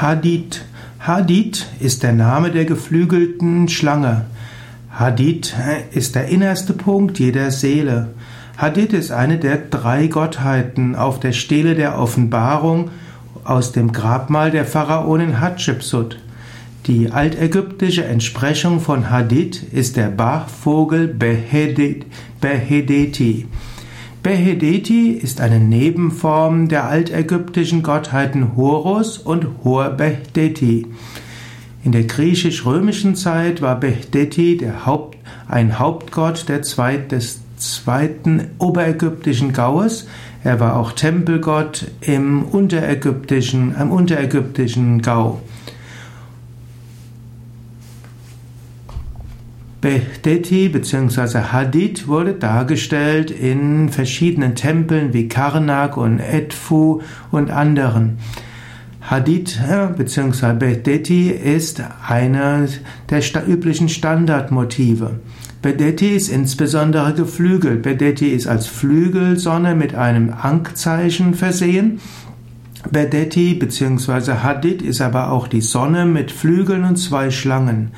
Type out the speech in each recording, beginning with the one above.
Hadith. Hadith ist der Name der geflügelten Schlange. Hadith ist der innerste Punkt jeder Seele. Hadith ist eine der drei Gottheiten auf der Stele der Offenbarung aus dem Grabmal der Pharaonin Hatschepsut. Die altägyptische Entsprechung von Hadith ist der Bachvogel Behedeti. Behedeti ist eine Nebenform der altägyptischen Gottheiten Horus und Hor-Behdeti. In der griechisch-römischen Zeit war Behdeti Haupt, ein Hauptgott der zweit, des zweiten oberägyptischen Gaues. Er war auch Tempelgott im unterägyptischen, im unterägyptischen Gau. Behdeti bzw. Hadith wurde dargestellt in verschiedenen Tempeln wie Karnak und Edfu und anderen. Hadith bzw. Behdeti ist einer der üblichen Standardmotive. Bedetti ist insbesondere geflügelt. Bedetti ist als Flügelsonne mit einem Ankzeichen versehen. Bedetti bzw. Hadith ist aber auch die Sonne mit Flügeln und zwei Schlangen.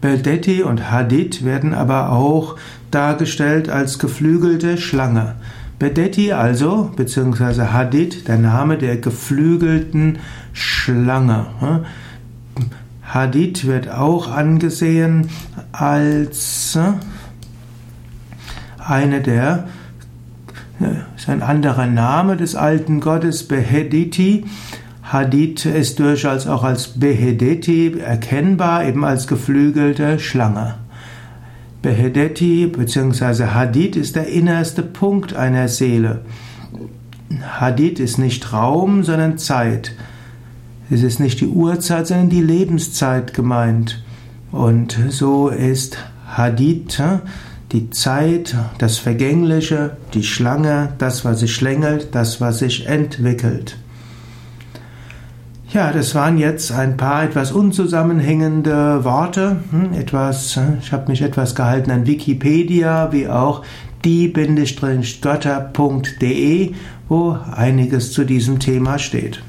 Beldetti und Hadith werden aber auch dargestellt als geflügelte Schlange. Bedetti also, beziehungsweise Hadith, der Name der geflügelten Schlange. Hadith wird auch angesehen als eine der, ist ein anderer Name des alten Gottes Behediti. Hadith ist durchaus auch als Behedeti erkennbar, eben als geflügelte Schlange. Behedeti bzw. Hadith ist der innerste Punkt einer Seele. Hadith ist nicht Raum, sondern Zeit. Es ist nicht die Uhrzeit, sondern die Lebenszeit gemeint. Und so ist Hadith die Zeit, das Vergängliche, die Schlange, das, was sich schlängelt, das, was sich entwickelt. Ja, das waren jetzt ein paar etwas unzusammenhängende Worte. Hm, etwas, äh, ich habe mich etwas gehalten an Wikipedia, wie auch die-götter.de, wo einiges zu diesem Thema steht.